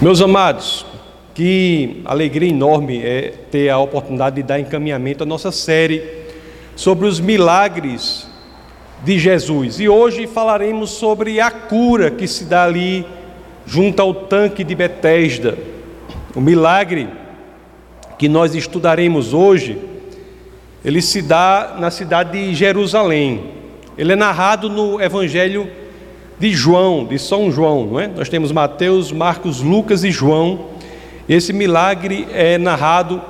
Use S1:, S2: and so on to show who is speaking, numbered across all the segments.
S1: Meus amados, que alegria enorme é ter a oportunidade de dar encaminhamento à nossa série sobre os milagres de Jesus. E hoje falaremos sobre a cura que se dá ali junto ao tanque de Betesda. O milagre que nós estudaremos hoje, ele se dá na cidade de Jerusalém. Ele é narrado no Evangelho de João, de São João, não é? Nós temos Mateus, Marcos, Lucas e João. Esse milagre é narrado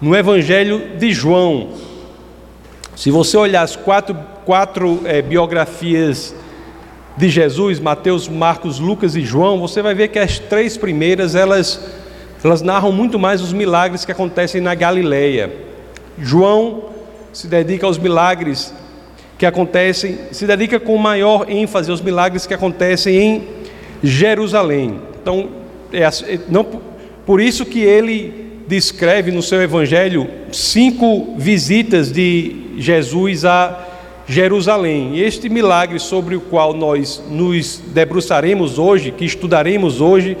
S1: no Evangelho de João. Se você olhar as quatro, quatro é, biografias de Jesus, Mateus, Marcos, Lucas e João, você vai ver que as três primeiras elas, elas narram muito mais os milagres que acontecem na Galileia. João se dedica aos milagres que acontecem, se dedica com maior ênfase aos milagres que acontecem em Jerusalém. Então, é, não, por isso que ele descreve no seu evangelho cinco visitas de Jesus a Jerusalém. E este milagre sobre o qual nós nos debruçaremos hoje, que estudaremos hoje,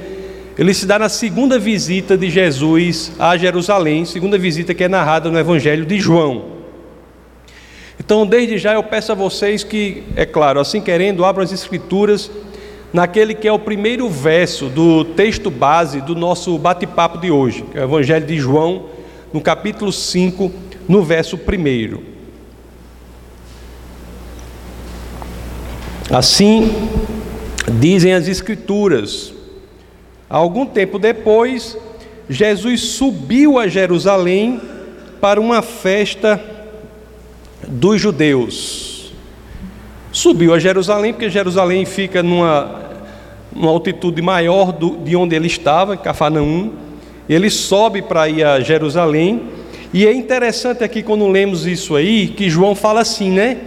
S1: ele se dá na segunda visita de Jesus a Jerusalém, segunda visita que é narrada no evangelho de João. Então, desde já eu peço a vocês que, é claro, assim querendo, abram as Escrituras naquele que é o primeiro verso do texto base do nosso bate-papo de hoje, que é o Evangelho de João, no capítulo 5, no verso 1. Assim dizem as Escrituras. Algum tempo depois, Jesus subiu a Jerusalém para uma festa dos judeus. Subiu a Jerusalém, porque Jerusalém fica numa, numa altitude maior do, de onde ele estava, em Cafarnaum. Ele sobe para ir a Jerusalém. E é interessante aqui quando lemos isso aí, que João fala assim, né?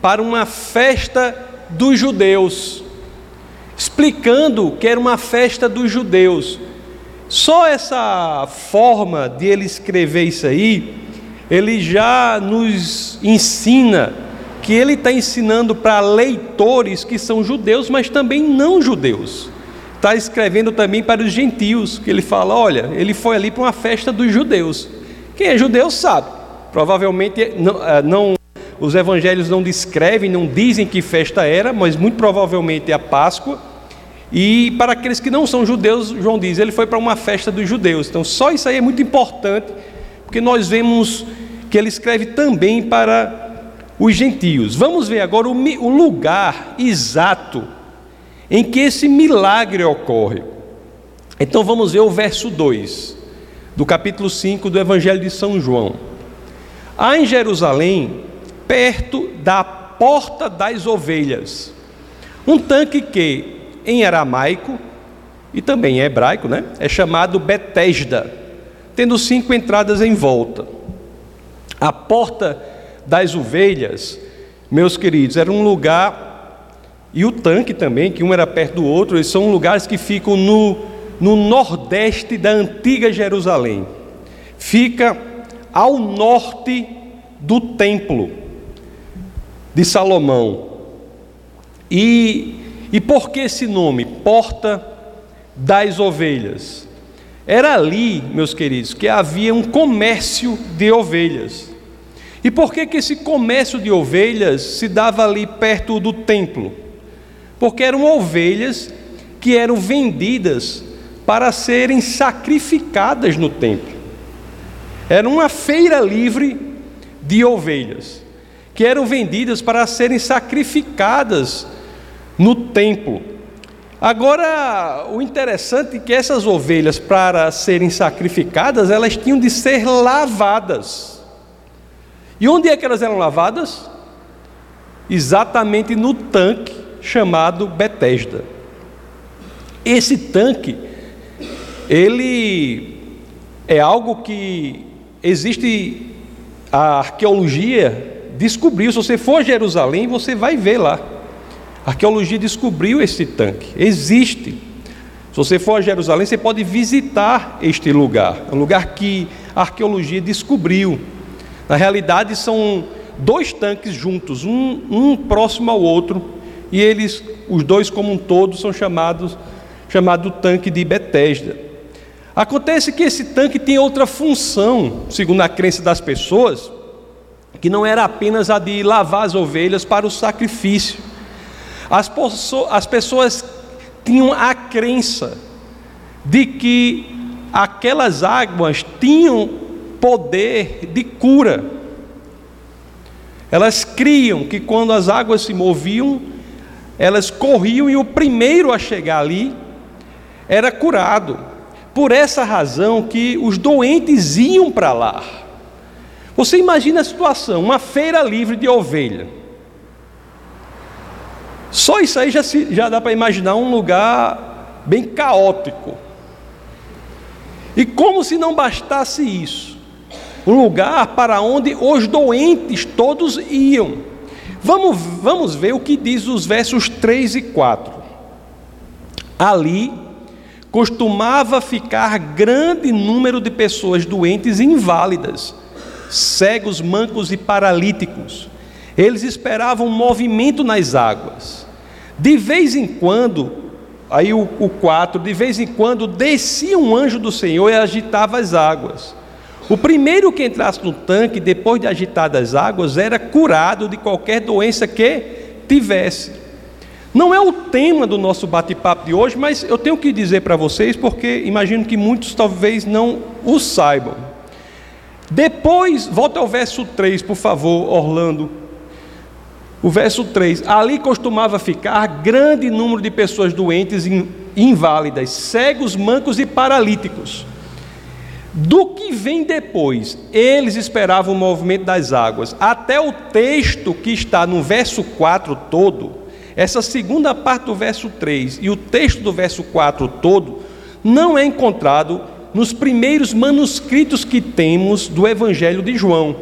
S1: Para uma festa dos judeus, explicando que era uma festa dos judeus. Só essa forma de ele escrever isso aí ele já nos ensina que ele está ensinando para leitores que são judeus, mas também não judeus. Está escrevendo também para os gentios, que ele fala: olha, ele foi ali para uma festa dos judeus. Quem é judeu sabe. Provavelmente não, eh, não, os evangelhos não descrevem, não dizem que festa era, mas muito provavelmente é a Páscoa. E para aqueles que não são judeus, João diz, ele foi para uma festa dos judeus. Então, só isso aí é muito importante porque nós vemos que ele escreve também para os gentios. Vamos ver agora o lugar exato em que esse milagre ocorre. Então vamos ver o verso 2 do capítulo 5 do Evangelho de São João. Há em Jerusalém, perto da porta das ovelhas, um tanque que, em aramaico e também em hebraico, né, é chamado Betesda tendo cinco entradas em volta. A porta das ovelhas, meus queridos, era um lugar, e o tanque também, que um era perto do outro, eles são lugares que ficam no, no nordeste da antiga Jerusalém. Fica ao norte do templo de Salomão. E, e por que esse nome? Porta das ovelhas. Era ali, meus queridos, que havia um comércio de ovelhas. E por que, que esse comércio de ovelhas se dava ali perto do templo? Porque eram ovelhas que eram vendidas para serem sacrificadas no templo. Era uma feira livre de ovelhas, que eram vendidas para serem sacrificadas no templo. Agora, o interessante é que essas ovelhas, para serem sacrificadas, elas tinham de ser lavadas. E onde é que elas eram lavadas? Exatamente no tanque chamado Betesda. Esse tanque, ele é algo que existe a arqueologia descobriu. Se você for a Jerusalém, você vai ver lá. A arqueologia descobriu esse tanque, existe. Se você for a Jerusalém, você pode visitar este lugar, é um lugar que a arqueologia descobriu. Na realidade, são dois tanques juntos, um, um próximo ao outro, e eles, os dois como um todo, são chamados chamado tanque de Betesda. Acontece que esse tanque tem outra função, segundo a crença das pessoas, que não era apenas a de lavar as ovelhas para o sacrifício. As, as pessoas tinham a crença de que aquelas águas tinham poder de cura. Elas criam que quando as águas se moviam, elas corriam e o primeiro a chegar ali era curado. Por essa razão que os doentes iam para lá. Você imagina a situação, uma feira livre de ovelha. Só isso aí já, se, já dá para imaginar um lugar bem caótico. E como se não bastasse isso, um lugar para onde os doentes todos iam. Vamos, vamos ver o que diz os versos 3 e 4. Ali costumava ficar grande número de pessoas doentes e inválidas cegos, mancos e paralíticos. Eles esperavam um movimento nas águas. De vez em quando, aí o, 4, de vez em quando descia um anjo do Senhor e agitava as águas. O primeiro que entrasse no tanque, depois de agitadas as águas, era curado de qualquer doença que tivesse. Não é o tema do nosso bate-papo de hoje, mas eu tenho que dizer para vocês, porque imagino que muitos talvez não o saibam. Depois, volta ao verso 3, por favor, Orlando. O verso 3: Ali costumava ficar grande número de pessoas doentes inválidas, cegos, mancos e paralíticos. Do que vem depois, eles esperavam o movimento das águas. Até o texto que está no verso 4 todo, essa segunda parte do verso 3 e o texto do verso 4 todo, não é encontrado nos primeiros manuscritos que temos do Evangelho de João.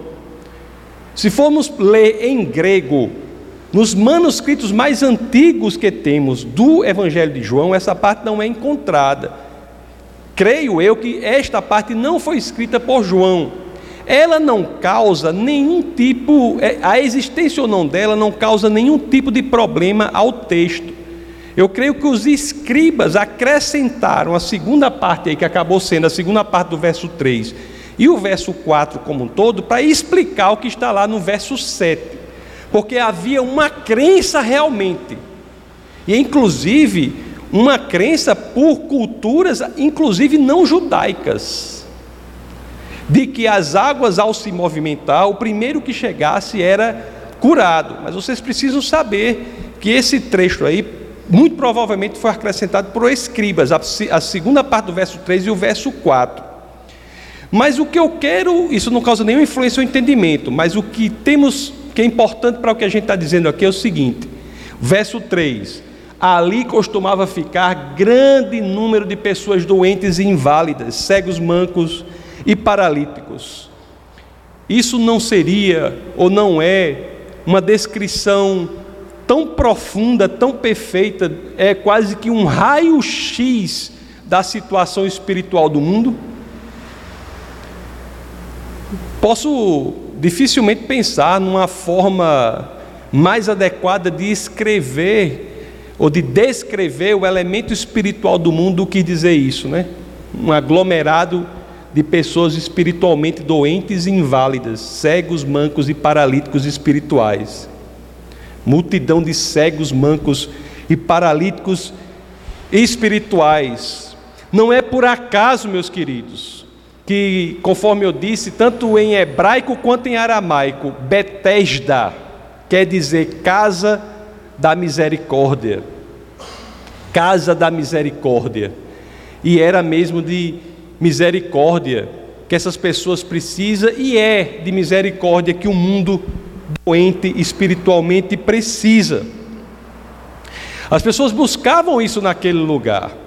S1: Se formos ler em grego, nos manuscritos mais antigos que temos do Evangelho de João, essa parte não é encontrada. Creio eu que esta parte não foi escrita por João. Ela não causa nenhum tipo, é, a existência ou não dela não causa nenhum tipo de problema ao texto. Eu creio que os escribas acrescentaram a segunda parte aí, que acabou sendo a segunda parte do verso 3 e o verso 4 como um todo, para explicar o que está lá no verso 7. Porque havia uma crença realmente, e inclusive uma crença por culturas, inclusive não judaicas, de que as águas ao se movimentar, o primeiro que chegasse era curado. Mas vocês precisam saber que esse trecho aí muito provavelmente foi acrescentado por escribas, a, segunda parte do verso 3 e o verso 4. Mas o que eu quero, isso não causa nenhuma influência no entendimento, mas o que temos, que é importante para o que a gente está dizendo aqui é o seguinte: verso 3: Ali costumava ficar grande número de pessoas doentes e inválidas, cegos, mancos e paralíticos. Isso não seria ou não é uma descrição tão profunda, tão perfeita, é quase que um raio-x da situação espiritual do mundo? Posso dificilmente pensar numa forma mais adequada de escrever ou de descrever o elemento espiritual do mundo do que dizer isso, né? Um aglomerado de pessoas espiritualmente doentes e inválidas, cegos, mancos e paralíticos espirituais multidão de cegos, mancos e paralíticos espirituais. Não é por acaso, meus queridos, que, conforme eu disse, tanto em hebraico quanto em aramaico, Betesda quer dizer casa da misericórdia. Casa da misericórdia. E era mesmo de misericórdia que essas pessoas precisam e é de misericórdia que o mundo doente espiritualmente precisa. As pessoas buscavam isso naquele lugar.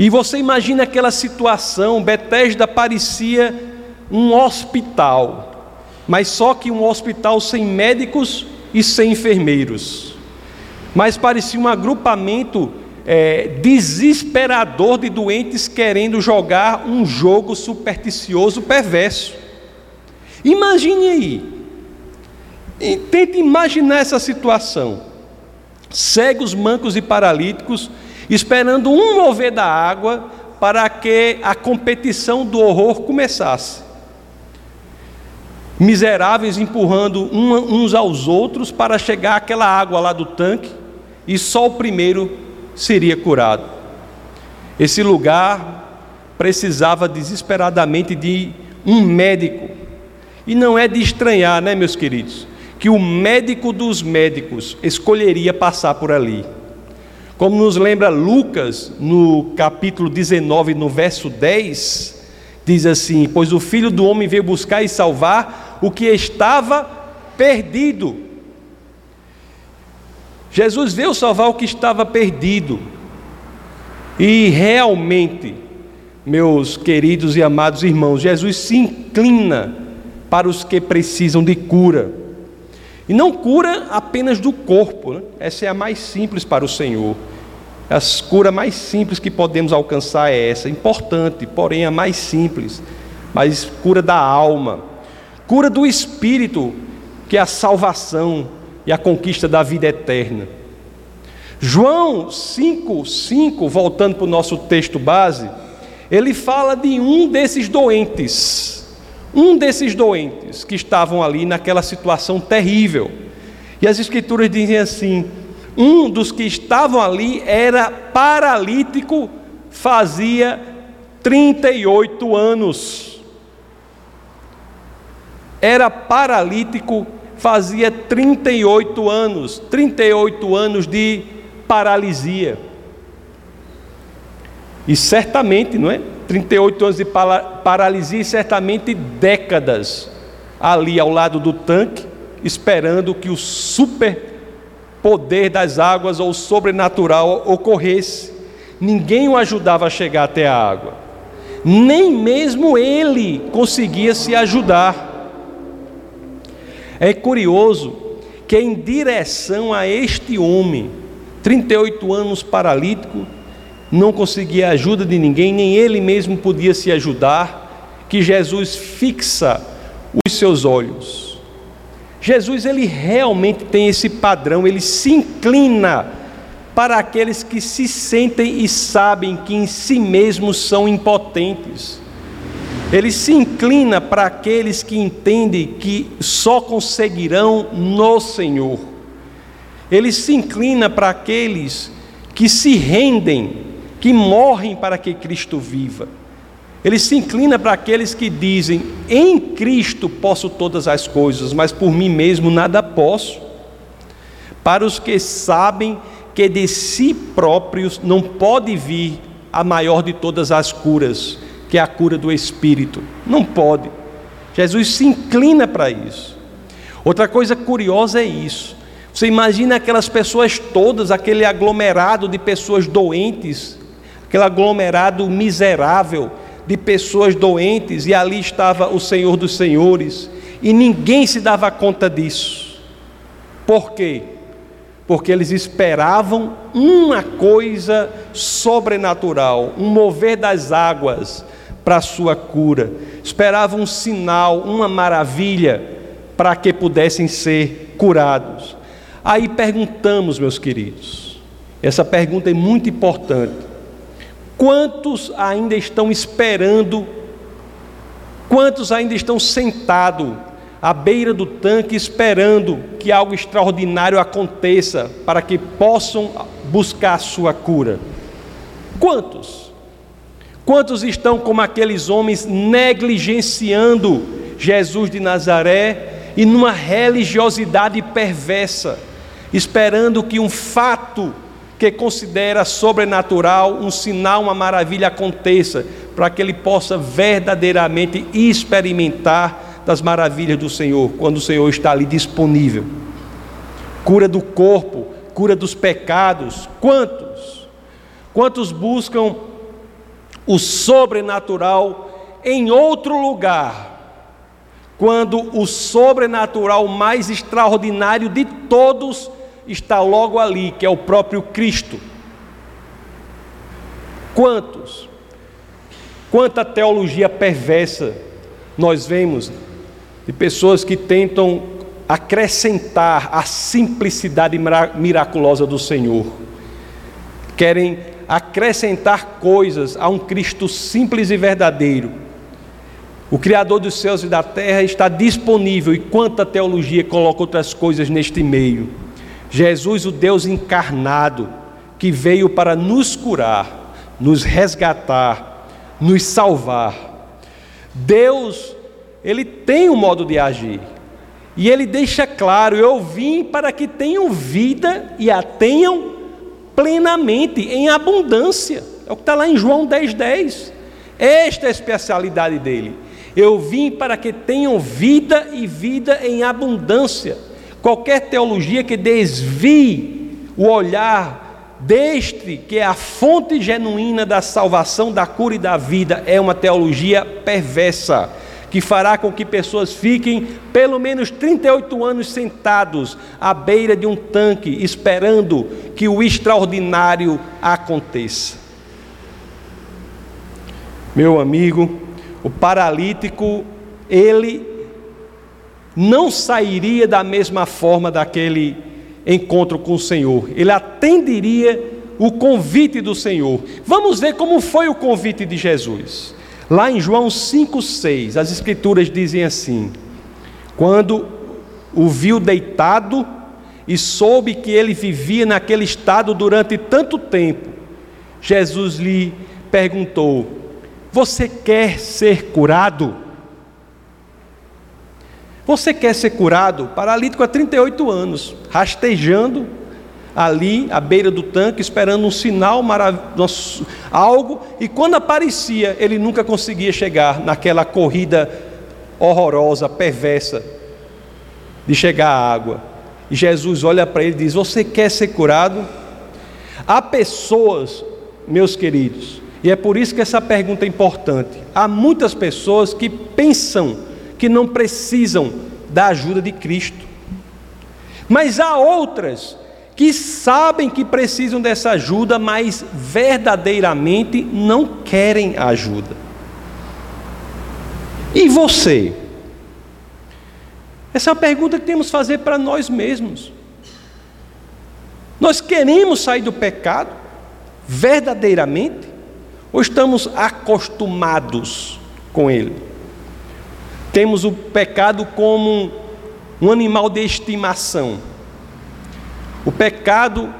S1: E você imagina aquela situação, Betesda parecia um hospital, mas só que um hospital sem médicos e sem enfermeiros. Mas parecia um agrupamento é, desesperador de doentes querendo jogar um jogo supersticioso perverso. Imagine aí, e tente imaginar essa situação. Cegos, mancos e paralíticos esperando um mover da água para que a competição do horror começasse. Miseráveis empurrando uns aos outros para chegar aquela água lá do tanque, e só o primeiro seria curado. Esse lugar precisava desesperadamente de um médico. E não é de estranhar, né, meus queridos, que o médico dos médicos escolheria passar por ali. Como nos lembra Lucas, no capítulo 19, no verso 10, diz assim: Pois o filho do homem veio buscar e salvar o que estava perdido. Jesus veio salvar o que estava perdido. E realmente, meus queridos e amados irmãos, Jesus se inclina para os que precisam de cura. E não cura apenas do corpo, né? essa é a mais simples para o Senhor. A cura mais simples que podemos alcançar é essa, importante, porém a mais simples, mas cura da alma, cura do espírito, que é a salvação e a conquista da vida eterna. João 5, 5, voltando para o nosso texto base, ele fala de um desses doentes um desses doentes que estavam ali naquela situação terrível. E as Escrituras dizem assim: um dos que estavam ali era paralítico, fazia 38 anos. Era paralítico, fazia 38 anos 38 anos de paralisia. E certamente, não é? 38 anos de paralisia e certamente décadas ali ao lado do tanque, esperando que o super poder das águas ou sobrenatural ocorresse. Ninguém o ajudava a chegar até a água, nem mesmo ele conseguia se ajudar. É curioso que, em direção a este homem, 38 anos paralítico, não conseguia ajuda de ninguém, nem ele mesmo podia se ajudar, que Jesus fixa os seus olhos. Jesus ele realmente tem esse padrão, ele se inclina para aqueles que se sentem e sabem que em si mesmos são impotentes. Ele se inclina para aqueles que entendem que só conseguirão no Senhor. Ele se inclina para aqueles que se rendem que morrem para que Cristo viva. Ele se inclina para aqueles que dizem: em Cristo posso todas as coisas, mas por mim mesmo nada posso. Para os que sabem que de si próprios não pode vir a maior de todas as curas, que é a cura do Espírito. Não pode. Jesus se inclina para isso. Outra coisa curiosa é isso. Você imagina aquelas pessoas todas, aquele aglomerado de pessoas doentes, aquele aglomerado miserável de pessoas doentes, e ali estava o Senhor dos Senhores, e ninguém se dava conta disso. Por quê? Porque eles esperavam uma coisa sobrenatural, um mover das águas para a sua cura, esperavam um sinal, uma maravilha, para que pudessem ser curados. Aí perguntamos, meus queridos, essa pergunta é muito importante. Quantos ainda estão esperando? Quantos ainda estão sentados à beira do tanque esperando que algo extraordinário aconteça para que possam buscar a sua cura? Quantos? Quantos estão como aqueles homens negligenciando Jesus de Nazaré e numa religiosidade perversa, esperando que um fato que considera sobrenatural, um sinal, uma maravilha aconteça, para que ele possa verdadeiramente experimentar das maravilhas do Senhor, quando o Senhor está ali disponível. Cura do corpo, cura dos pecados. Quantos? Quantos buscam o sobrenatural em outro lugar? Quando o sobrenatural mais extraordinário de todos está logo ali, que é o próprio Cristo. Quantos? Quanta teologia perversa nós vemos de pessoas que tentam acrescentar a simplicidade miraculosa do Senhor. Querem acrescentar coisas a um Cristo simples e verdadeiro. O Criador dos céus e da terra está disponível, e quanta teologia coloca outras coisas neste meio. Jesus, o Deus encarnado, que veio para nos curar, nos resgatar, nos salvar. Deus, ele tem um modo de agir. E ele deixa claro: eu vim para que tenham vida e a tenham plenamente, em abundância. É o que está lá em João 10,10. 10. Esta é a especialidade dele. Eu vim para que tenham vida e vida em abundância. Qualquer teologia que desvie o olhar deste, que é a fonte genuína da salvação, da cura e da vida, é uma teologia perversa que fará com que pessoas fiquem pelo menos 38 anos sentados à beira de um tanque, esperando que o extraordinário aconteça. Meu amigo, o paralítico, ele não sairia da mesma forma daquele encontro com o Senhor, ele atenderia o convite do Senhor. Vamos ver como foi o convite de Jesus. Lá em João 5,6, as Escrituras dizem assim: Quando o viu deitado e soube que ele vivia naquele estado durante tanto tempo, Jesus lhe perguntou: Você quer ser curado? Você quer ser curado? Paralítico há 38 anos, rastejando ali à beira do tanque, esperando um sinal maravilhoso, algo, e quando aparecia, ele nunca conseguia chegar naquela corrida horrorosa, perversa, de chegar à água. E Jesus olha para ele e diz: Você quer ser curado? Há pessoas, meus queridos, e é por isso que essa pergunta é importante. Há muitas pessoas que pensam que não precisam da ajuda de Cristo, mas há outras que sabem que precisam dessa ajuda, mas verdadeiramente não querem a ajuda. E você? Essa é uma pergunta que temos que fazer para nós mesmos. Nós queremos sair do pecado verdadeiramente ou estamos acostumados com ele? Temos o pecado como um animal de estimação o pecado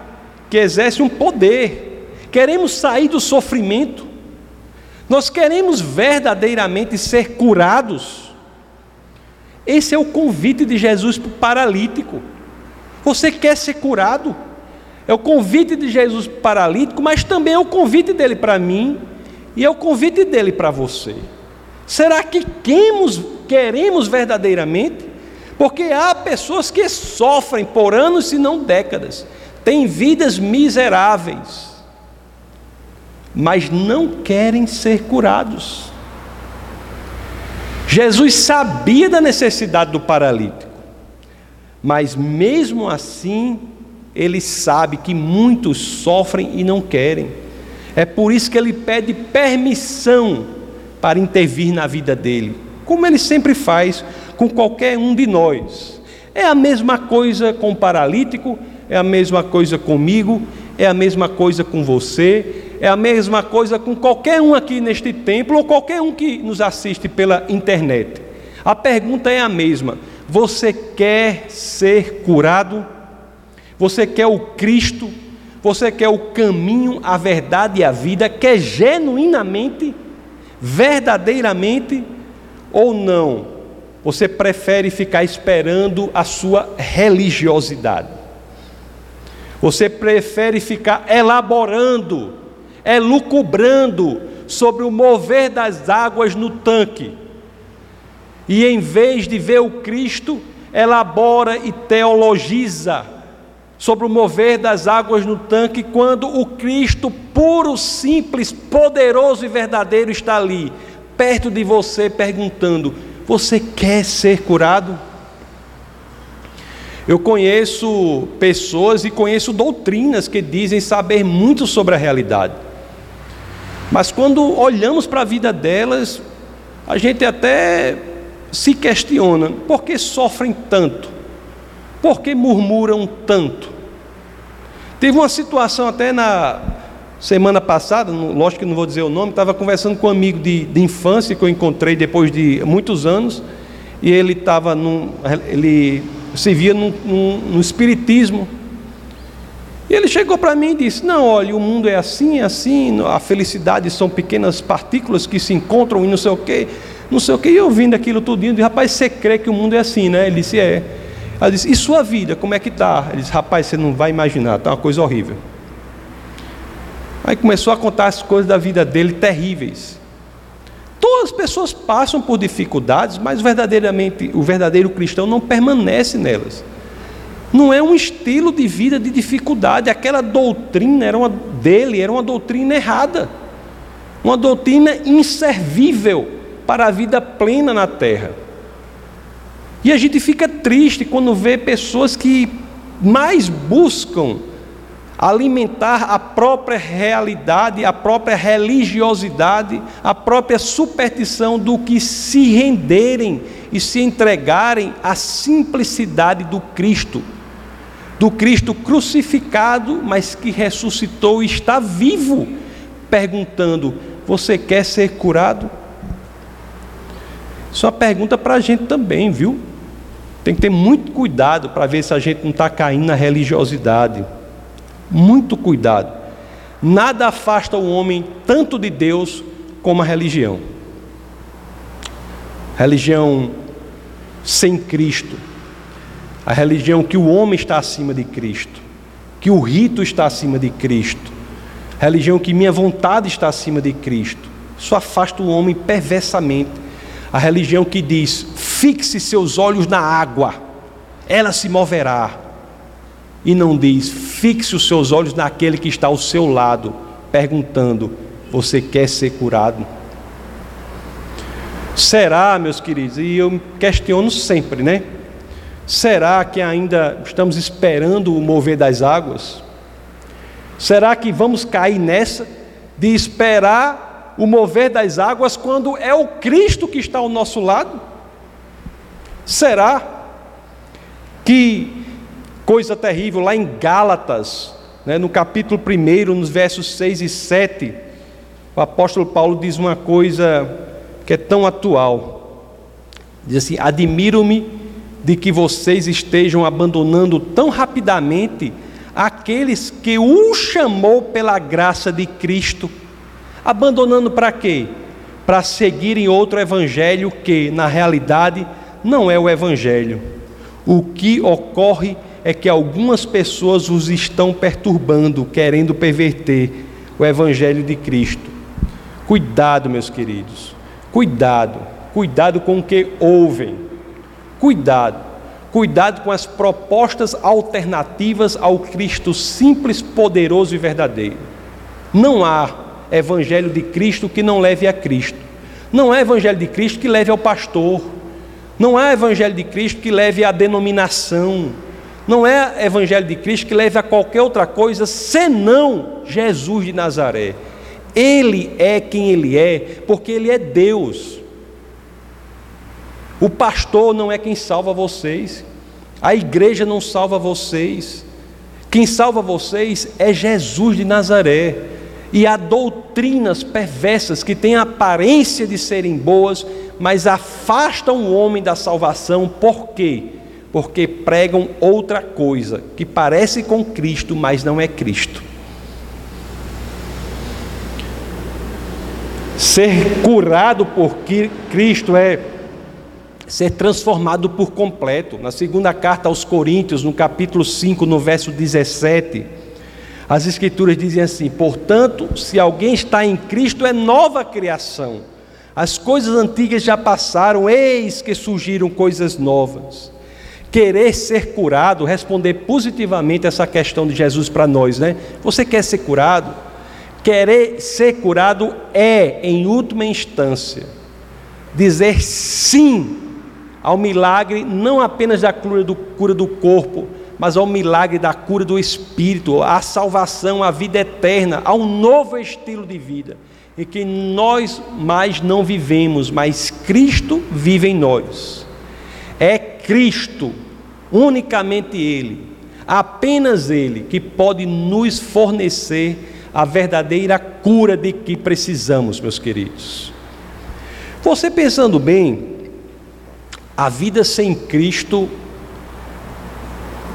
S1: que exerce um poder. Queremos sair do sofrimento. Nós queremos verdadeiramente ser curados. Esse é o convite de Jesus para o paralítico. Você quer ser curado? É o convite de Jesus para o paralítico, mas também é o convite dele para mim e é o convite dele para você. Será que queremos, queremos verdadeiramente? Porque há pessoas que sofrem por anos, se não décadas, têm vidas miseráveis, mas não querem ser curados. Jesus sabia da necessidade do paralítico, mas mesmo assim, ele sabe que muitos sofrem e não querem. É por isso que ele pede permissão para intervir na vida dele, como ele sempre faz com qualquer um de nós. É a mesma coisa com o paralítico, é a mesma coisa comigo, é a mesma coisa com você, é a mesma coisa com qualquer um aqui neste templo ou qualquer um que nos assiste pela internet. A pergunta é a mesma: você quer ser curado? Você quer o Cristo? Você quer o caminho, a verdade e a vida? Quer genuinamente, verdadeiramente ou não? Você prefere ficar esperando a sua religiosidade. Você prefere ficar elaborando, elucubrando sobre o mover das águas no tanque. E em vez de ver o Cristo, elabora e teologiza sobre o mover das águas no tanque, quando o Cristo puro, simples, poderoso e verdadeiro está ali, perto de você, perguntando: você quer ser curado? Eu conheço pessoas e conheço doutrinas que dizem saber muito sobre a realidade. Mas quando olhamos para a vida delas, a gente até se questiona: por que sofrem tanto? Por que murmuram tanto? Teve uma situação até na, Semana passada, lógico que não vou dizer o nome, estava conversando com um amigo de, de infância que eu encontrei depois de muitos anos, e ele estava num, ele se via no no espiritismo. E ele chegou para mim e disse: Não, olha, o mundo é assim, assim, a felicidade são pequenas partículas que se encontram e não sei o quê, não sei o quê. E eu ouvindo aquilo tudinho, disse, rapaz, você crê que o mundo é assim, né? Ele disse: É. Ela disse: E sua vida, como é que está? Ele disse: Rapaz, você não vai imaginar, está uma coisa horrível. Aí começou a contar as coisas da vida dele terríveis. Todas as pessoas passam por dificuldades, mas verdadeiramente o verdadeiro cristão não permanece nelas. Não é um estilo de vida de dificuldade. Aquela doutrina era uma, dele era uma doutrina errada, uma doutrina inservível para a vida plena na terra. E a gente fica triste quando vê pessoas que mais buscam alimentar a própria realidade, a própria religiosidade, a própria superstição do que se renderem e se entregarem à simplicidade do Cristo, do Cristo crucificado, mas que ressuscitou e está vivo, perguntando: Você quer ser curado? Isso é uma pergunta para a gente também, viu? Tem que ter muito cuidado para ver se a gente não está caindo na religiosidade. Muito cuidado. Nada afasta o homem tanto de Deus como a religião. Religião sem Cristo. A religião que o homem está acima de Cristo, que o rito está acima de Cristo. Religião que minha vontade está acima de Cristo. Isso afasta o homem perversamente. A religião que diz: fixe seus olhos na água, ela se moverá e não diz: fixe os seus olhos naquele que está ao seu lado, perguntando: Você quer ser curado? Será, meus queridos, e eu questiono sempre, né? Será que ainda estamos esperando o mover das águas? Será que vamos cair nessa de esperar o mover das águas quando é o Cristo que está ao nosso lado? Será que coisa terrível, lá em Gálatas, né, no capítulo 1, nos versos 6 e 7, o apóstolo Paulo diz uma coisa que é tão atual. Diz assim: Admiro-me de que vocês estejam abandonando tão rapidamente aqueles que o chamou pela graça de Cristo. Abandonando para quê? Para seguirem outro evangelho que, na realidade, não é o evangelho. O que ocorre é que algumas pessoas os estão perturbando, querendo perverter o Evangelho de Cristo. Cuidado, meus queridos, cuidado, cuidado com o que ouvem, cuidado, cuidado com as propostas alternativas ao Cristo simples, poderoso e verdadeiro. Não há Evangelho de Cristo que não leve a Cristo, não há Evangelho de Cristo que leve ao pastor, não há Evangelho de Cristo que leve à denominação não é evangelho de Cristo que leve a qualquer outra coisa senão Jesus de Nazaré. Ele é quem ele é, porque ele é Deus. O pastor não é quem salva vocês, a igreja não salva vocês. Quem salva vocês é Jesus de Nazaré. E há doutrinas perversas que têm a aparência de serem boas, mas afastam o homem da salvação, por quê? Porque pregam outra coisa, que parece com Cristo, mas não é Cristo. Ser curado por Cristo é ser transformado por completo. Na segunda carta aos Coríntios, no capítulo 5, no verso 17, as Escrituras dizem assim: Portanto, se alguém está em Cristo, é nova criação. As coisas antigas já passaram, eis que surgiram coisas novas querer ser curado, responder positivamente essa questão de Jesus para nós, né? Você quer ser curado? Querer ser curado é, em última instância, dizer sim ao milagre não apenas da cura do, cura do corpo, mas ao milagre da cura do espírito, à salvação, à vida eterna, a um novo estilo de vida, em que nós mais não vivemos, mas Cristo vive em nós. Cristo, unicamente Ele, apenas Ele, que pode nos fornecer a verdadeira cura de que precisamos, meus queridos. Você pensando bem, a vida sem Cristo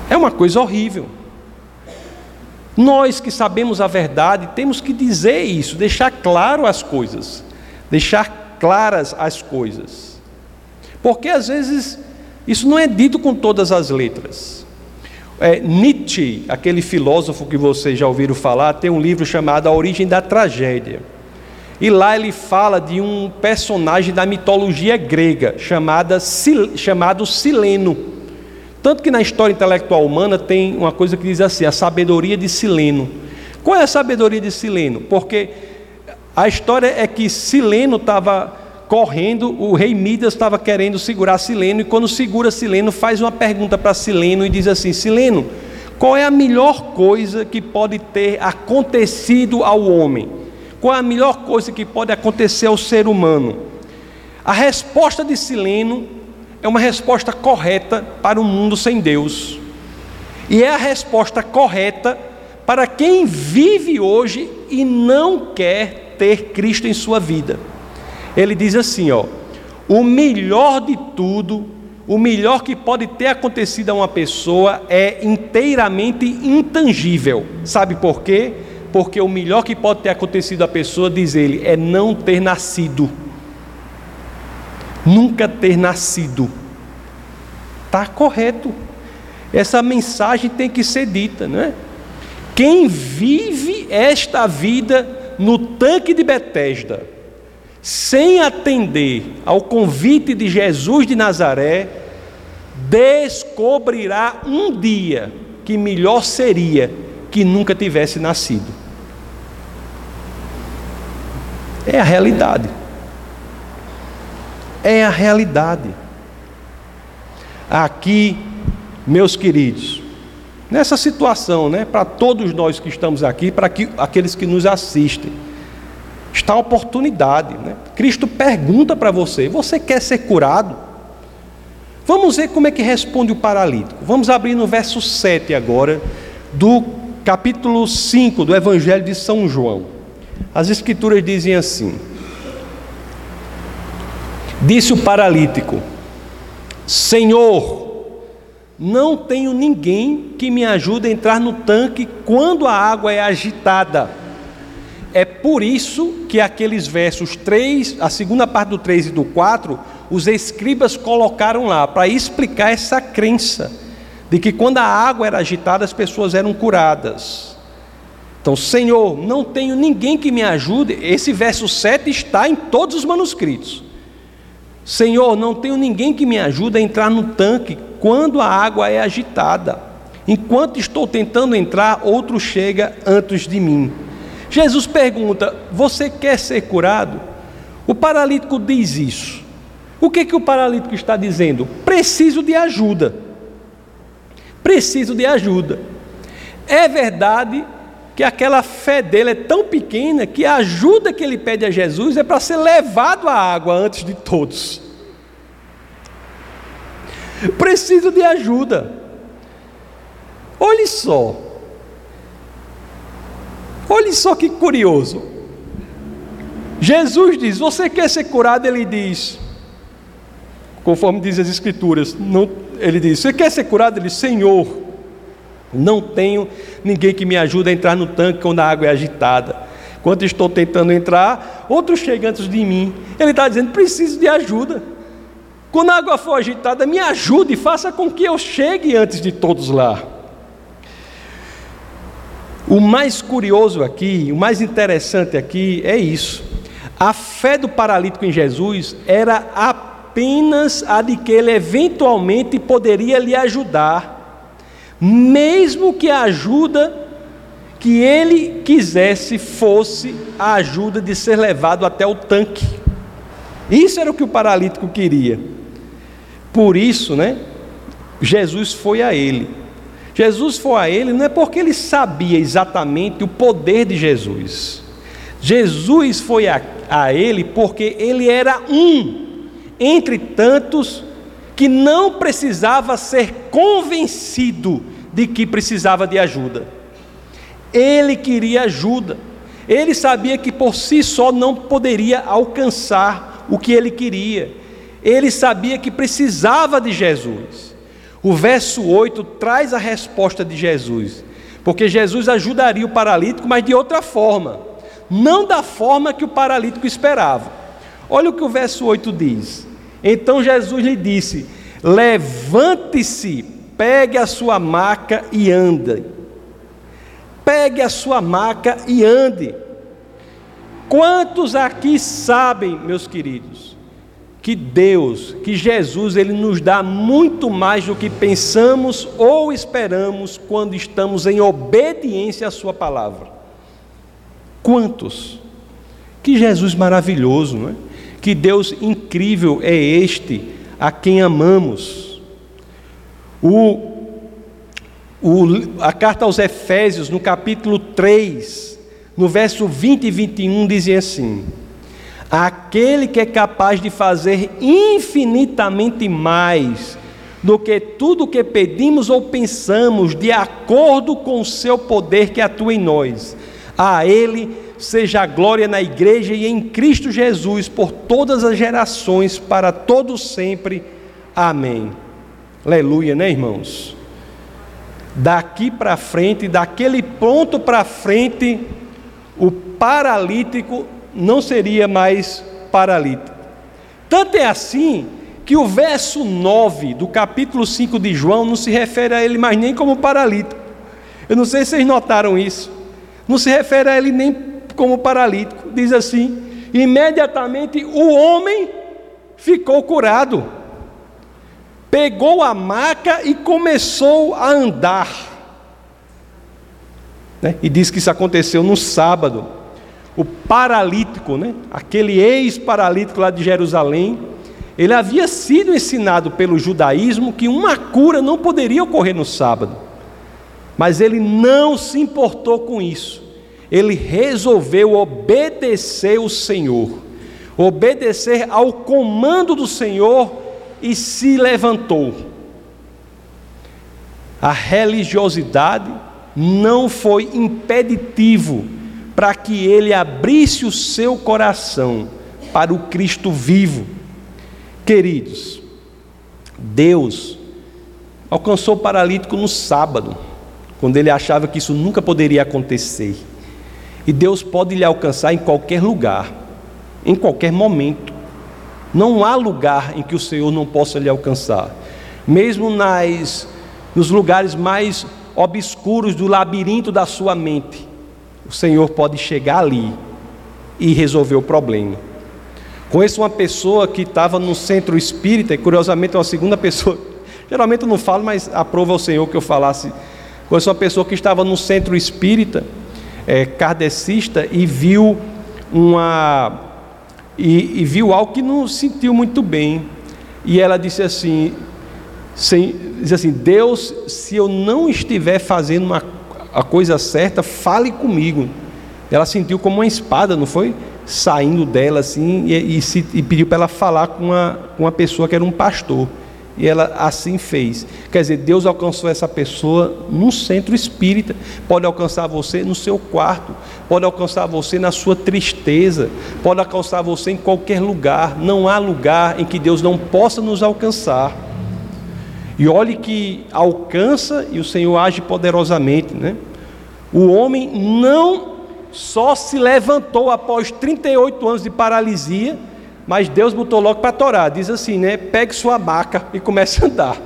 S1: é uma coisa horrível. Nós que sabemos a verdade temos que dizer isso, deixar claro as coisas, deixar claras as coisas. Porque às vezes isso não é dito com todas as letras. É, Nietzsche, aquele filósofo que vocês já ouviram falar, tem um livro chamado A Origem da Tragédia. E lá ele fala de um personagem da mitologia grega chamada, chamado Sileno. Tanto que na história intelectual humana tem uma coisa que diz assim: a sabedoria de Sileno. Qual é a sabedoria de Sileno? Porque a história é que Sileno estava correndo, o rei Midas estava querendo segurar Sileno, e quando segura Sileno, faz uma pergunta para Sileno e diz assim: Sileno, qual é a melhor coisa que pode ter acontecido ao homem? Qual é a melhor coisa que pode acontecer ao ser humano? A resposta de Sileno é uma resposta correta para um mundo sem Deus. E é a resposta correta para quem vive hoje e não quer ter Cristo em sua vida. Ele diz assim, ó: "O melhor de tudo, o melhor que pode ter acontecido a uma pessoa é inteiramente intangível. Sabe por quê? Porque o melhor que pode ter acontecido à pessoa, diz ele, é não ter nascido nunca ter nascido. Está correto. Essa mensagem tem que ser dita, não é? Quem vive esta vida no tanque de Betesda, sem atender ao convite de Jesus de Nazaré, descobrirá um dia que melhor seria que nunca tivesse nascido. É a realidade é a realidade. Aqui, meus queridos, nessa situação, né, para todos nós que estamos aqui, para que, aqueles que nos assistem, está a oportunidade. Né? Cristo pergunta para você: você quer ser curado? Vamos ver como é que responde o paralítico. Vamos abrir no verso 7 agora, do capítulo 5 do Evangelho de São João. As Escrituras dizem assim: Disse o paralítico: Senhor, não tenho ninguém que me ajude a entrar no tanque quando a água é agitada. É por isso que aqueles versos 3, a segunda parte do 3 e do 4, os escribas colocaram lá para explicar essa crença de que quando a água era agitada as pessoas eram curadas. Então, Senhor, não tenho ninguém que me ajude. Esse verso 7 está em todos os manuscritos. Senhor, não tenho ninguém que me ajude a entrar no tanque quando a água é agitada. Enquanto estou tentando entrar, outro chega antes de mim. Jesus pergunta: Você quer ser curado? O paralítico diz isso. O que, que o paralítico está dizendo? Preciso de ajuda. Preciso de ajuda. É verdade que aquela fé dele é tão pequena que a ajuda que ele pede a Jesus é para ser levado à água antes de todos. Preciso de ajuda. Olhe só. Olhe só que curioso. Jesus diz: Você quer ser curado? Ele diz, conforme diz as Escrituras, não, ele diz: Você quer ser curado? Ele diz: Senhor, não tenho ninguém que me ajude a entrar no tanque quando a água é agitada. Quando estou tentando entrar, outro chega antes de mim. Ele está dizendo: preciso de ajuda. Quando a água for agitada, me ajude, faça com que eu chegue antes de todos lá. O mais curioso aqui, o mais interessante aqui é isso. A fé do paralítico em Jesus era apenas a de que ele eventualmente poderia lhe ajudar mesmo que a ajuda que ele quisesse fosse a ajuda de ser levado até o tanque. Isso era o que o paralítico queria. Por isso, né? Jesus foi a ele. Jesus foi a ele não é porque ele sabia exatamente o poder de Jesus. Jesus foi a, a ele porque ele era um entre tantos que não precisava ser convencido de que precisava de ajuda. Ele queria ajuda. Ele sabia que por si só não poderia alcançar o que ele queria. Ele sabia que precisava de Jesus. O verso 8 traz a resposta de Jesus, porque Jesus ajudaria o paralítico, mas de outra forma, não da forma que o paralítico esperava. Olha o que o verso 8 diz. Então Jesus lhe disse: Levante-se, pegue a sua maca e ande. Pegue a sua maca e ande. Quantos aqui sabem, meus queridos, que Deus, que Jesus, Ele nos dá muito mais do que pensamos ou esperamos quando estamos em obediência à Sua palavra? Quantos? Que Jesus maravilhoso, não é? Que Deus incrível é este a quem amamos. O, o, a carta aos Efésios, no capítulo 3, no verso 20 e 21, dizia assim: Aquele que é capaz de fazer infinitamente mais do que tudo o que pedimos ou pensamos, de acordo com o seu poder que atua em nós. A Ele seja a glória na igreja e em Cristo Jesus por todas as gerações, para todos sempre. Amém. Aleluia, né, irmãos? Daqui para frente, daquele ponto para frente, o paralítico não seria mais paralítico. Tanto é assim que o verso 9 do capítulo 5 de João não se refere a ele mais nem como paralítico. Eu não sei se vocês notaram isso. Não se refere a ele nem como paralítico. Diz assim: imediatamente o homem ficou curado, pegou a maca e começou a andar. Né? E diz que isso aconteceu no sábado. O paralítico, né? aquele ex-paralítico lá de Jerusalém, ele havia sido ensinado pelo judaísmo que uma cura não poderia ocorrer no sábado, mas ele não se importou com isso ele resolveu obedecer o Senhor, obedecer ao comando do Senhor e se levantou. A religiosidade não foi impeditivo para que ele abrisse o seu coração para o Cristo vivo. Queridos, Deus alcançou o paralítico no sábado, quando ele achava que isso nunca poderia acontecer. E Deus pode lhe alcançar em qualquer lugar, em qualquer momento. Não há lugar em que o Senhor não possa lhe alcançar. Mesmo nas, nos lugares mais obscuros do labirinto da sua mente, o Senhor pode chegar ali e resolver o problema. Conheço uma pessoa que estava no centro espírita, e curiosamente é uma segunda pessoa. Geralmente eu não falo, mas aprova o Senhor que eu falasse. Conheço uma pessoa que estava no centro espírita é, kardecista e viu uma e, e, viu algo que não sentiu muito bem. E ela disse assim, sem, assim, Deus, se eu não estiver fazendo uma, a coisa certa, fale comigo. Ela sentiu como uma espada, não foi? Saindo dela assim, e, e, se, e pediu para ela falar com uma, uma pessoa que era um pastor. E ela assim fez. Quer dizer, Deus alcançou essa pessoa no centro espírita, pode alcançar você no seu quarto, pode alcançar você na sua tristeza, pode alcançar você em qualquer lugar. Não há lugar em que Deus não possa nos alcançar. E olhe que alcança e o Senhor age poderosamente, né? O homem não só se levantou após 38 anos de paralisia, mas Deus botou logo para torar. Diz assim, né? Pegue sua maca e comece a andar.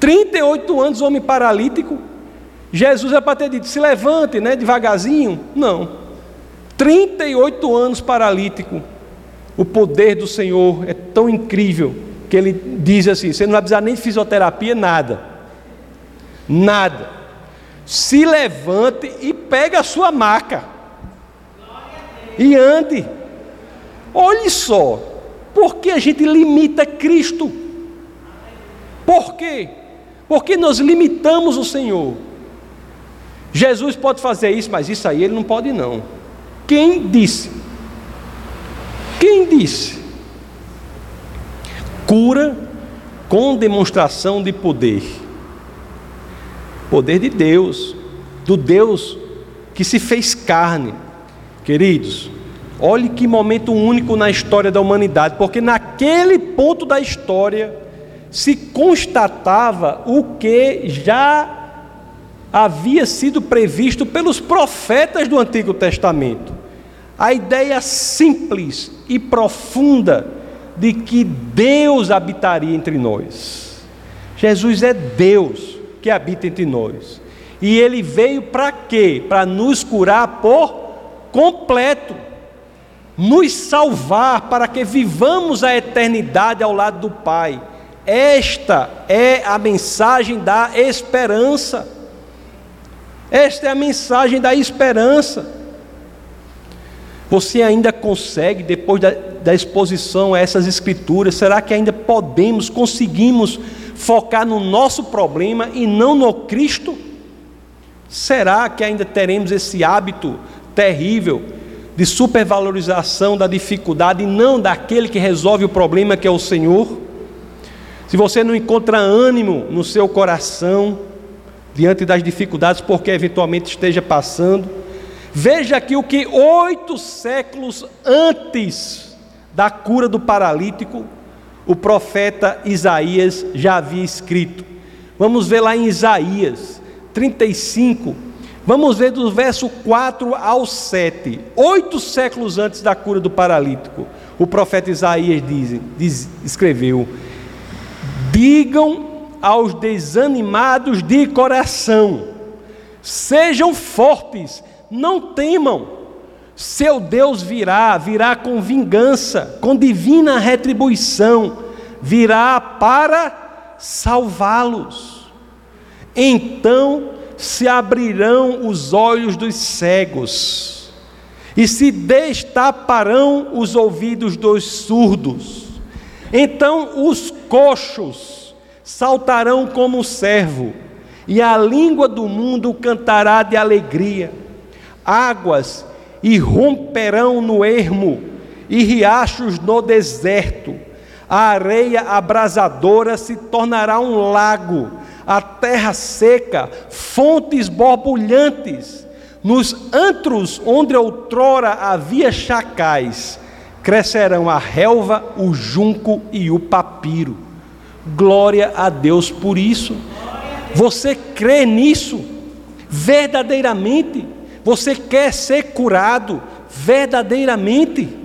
S1: 38 anos, homem paralítico. Jesus é para ter dito, se levante, né? Devagarzinho. Não. 38 anos paralítico. O poder do Senhor é tão incrível que ele diz assim: você não vai precisar nem de fisioterapia, nada. Nada. Se levante e pegue a sua maca. E ande. Olhe só, por que a gente limita Cristo? Por quê? Porque nós limitamos o Senhor. Jesus pode fazer isso, mas isso aí ele não pode não. Quem disse? Quem disse? Cura com demonstração de poder. Poder de Deus, do Deus que se fez carne. Queridos, olhe que momento único na história da humanidade, porque naquele ponto da história se constatava o que já havia sido previsto pelos profetas do Antigo Testamento. A ideia simples e profunda de que Deus habitaria entre nós. Jesus é Deus que habita entre nós. E ele veio para quê? Para nos curar por completo, nos salvar para que vivamos a eternidade ao lado do Pai. Esta é a mensagem da esperança. Esta é a mensagem da esperança. Você ainda consegue, depois da, da, exposição a essas escrituras, será que ainda podemos, conseguimos focar no nosso problema e não no Cristo? Será que ainda teremos esse hábito terrível de supervalorização da dificuldade e não daquele que resolve o problema, que é o Senhor? Se você não encontra ânimo no seu coração diante das dificuldades, porque eventualmente esteja passando, veja aqui o que oito séculos antes da cura do paralítico, o profeta Isaías já havia escrito. Vamos ver lá em Isaías 35, vamos ver do verso 4 ao 7. Oito séculos antes da cura do paralítico, o profeta Isaías diz, diz, escreveu: Digam aos desanimados de coração: sejam fortes, não temam. Seu Deus virá, virá com vingança, com divina retribuição, virá para salvá-los. Então se abrirão os olhos dos cegos, e se destaparão os ouvidos dos surdos. Então os coxos saltarão como o servo, e a língua do mundo cantará de alegria. Águas irromperão no ermo, e riachos no deserto. A areia abrasadora se tornará um lago, a terra seca, fontes borbulhantes. Nos antros onde outrora havia chacais, crescerão a relva, o junco e o papiro. Glória a Deus por isso. Você crê nisso? Verdadeiramente? Você quer ser curado verdadeiramente?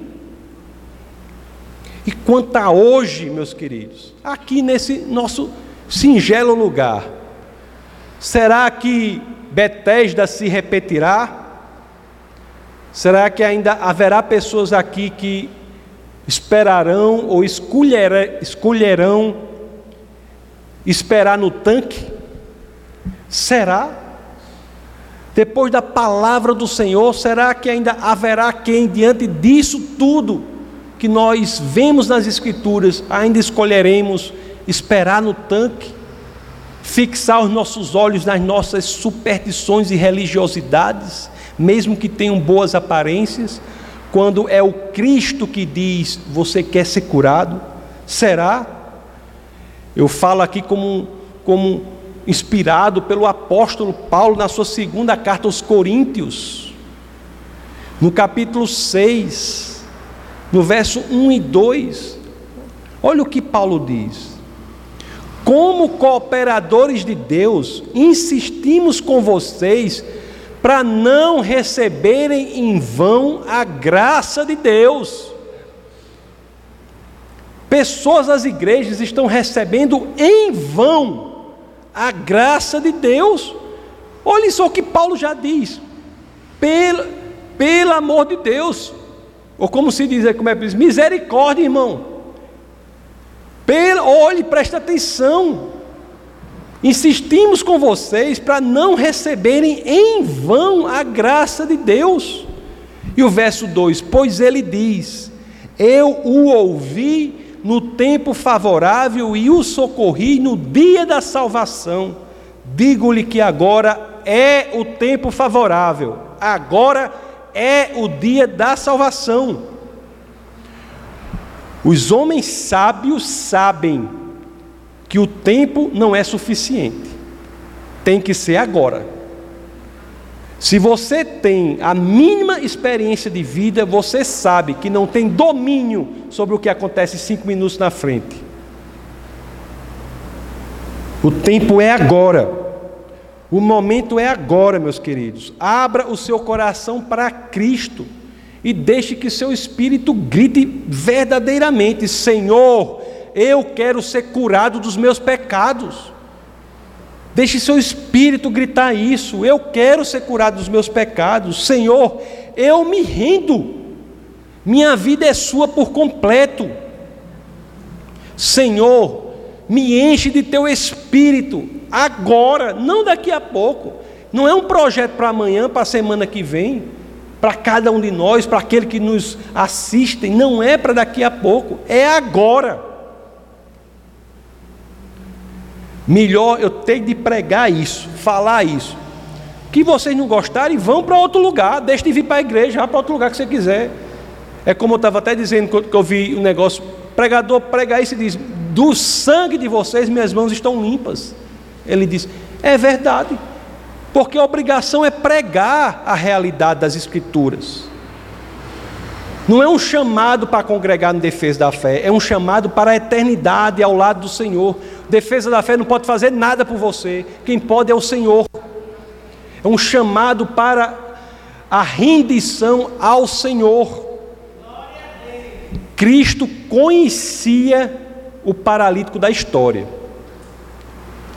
S1: E quanto a hoje, meus queridos, aqui nesse nosso singelo lugar, será que Betesda se repetirá? Será que ainda haverá pessoas aqui que esperarão ou escolherão, esperar no tanque? Será? Depois da palavra do Senhor, será que ainda haverá quem, diante disso tudo que nós vemos nas Escrituras, ainda escolheremos esperar no tanque? Fixar os nossos olhos nas nossas superstições e religiosidades? mesmo que tenham boas aparências, quando é o Cristo que diz: Você quer ser curado? Será? Eu falo aqui como, como inspirado pelo apóstolo Paulo na sua segunda carta aos Coríntios, no capítulo 6, no verso 1 e 2. Olha o que Paulo diz. Como cooperadores de Deus, insistimos com vocês para não receberem em vão a graça de Deus. Pessoas das igrejas estão recebendo em vão a graça de Deus. Olha só o que Paulo já diz. Pelo, pelo amor de Deus. Ou como se diz, como é que diz? Misericórdia, irmão. Pelo, olhe, preste atenção. Insistimos com vocês para não receberem em vão a graça de Deus. E o verso 2: Pois ele diz: Eu o ouvi no tempo favorável e o socorri no dia da salvação. Digo-lhe que agora é o tempo favorável, agora é o dia da salvação. Os homens sábios sabem que o tempo não é suficiente, tem que ser agora. Se você tem a mínima experiência de vida, você sabe que não tem domínio sobre o que acontece cinco minutos na frente. O tempo é agora. O momento é agora, meus queridos. Abra o seu coração para Cristo e deixe que seu espírito grite verdadeiramente: Senhor, eu quero ser curado dos meus pecados. Deixe seu espírito gritar isso. Eu quero ser curado dos meus pecados. Senhor, eu me rendo. Minha vida é sua por completo. Senhor, me enche de teu espírito agora, não daqui a pouco. Não é um projeto para amanhã, para a semana que vem, para cada um de nós, para aquele que nos assistem. Não é para daqui a pouco, é agora. Melhor eu tenho de pregar isso, falar isso. Que vocês não gostarem, vão para outro lugar, deixe de vir para a igreja, vá para outro lugar que você quiser. É como eu estava até dizendo que eu vi um negócio, pregador prega isso e diz: do sangue de vocês minhas mãos estão limpas. Ele diz: é verdade, porque a obrigação é pregar a realidade das Escrituras. Não é um chamado para congregar no defesa da fé, é um chamado para a eternidade ao lado do Senhor. Defesa da fé não pode fazer nada por você, quem pode é o Senhor. É um chamado para a rendição ao Senhor. Cristo conhecia o paralítico da história.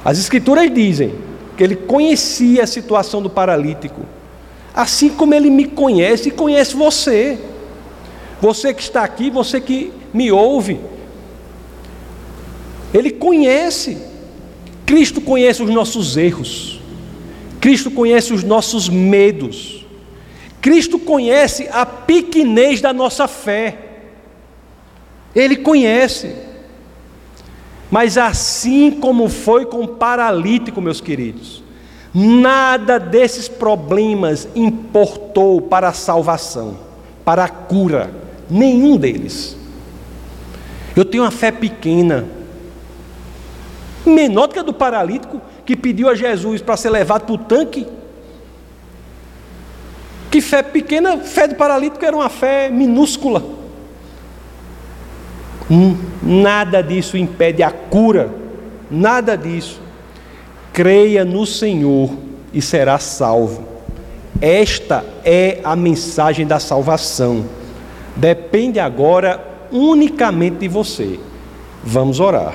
S1: As Escrituras dizem que ele conhecia a situação do paralítico, assim como ele me conhece e conhece você. Você que está aqui, você que me ouve, ele conhece. Cristo conhece os nossos erros. Cristo conhece os nossos medos. Cristo conhece a pequenez da nossa fé. Ele conhece. Mas assim como foi com o paralítico, meus queridos, nada desses problemas importou para a salvação, para a cura, nenhum deles. Eu tenho uma fé pequena, menor do que a do paralítico que pediu a Jesus para ser levado para o tanque. Que fé pequena, fé do paralítico era uma fé minúscula. Hum, nada disso impede a cura, nada disso. Creia no Senhor e será salvo. Esta é a mensagem da salvação. Depende agora unicamente de você. Vamos orar.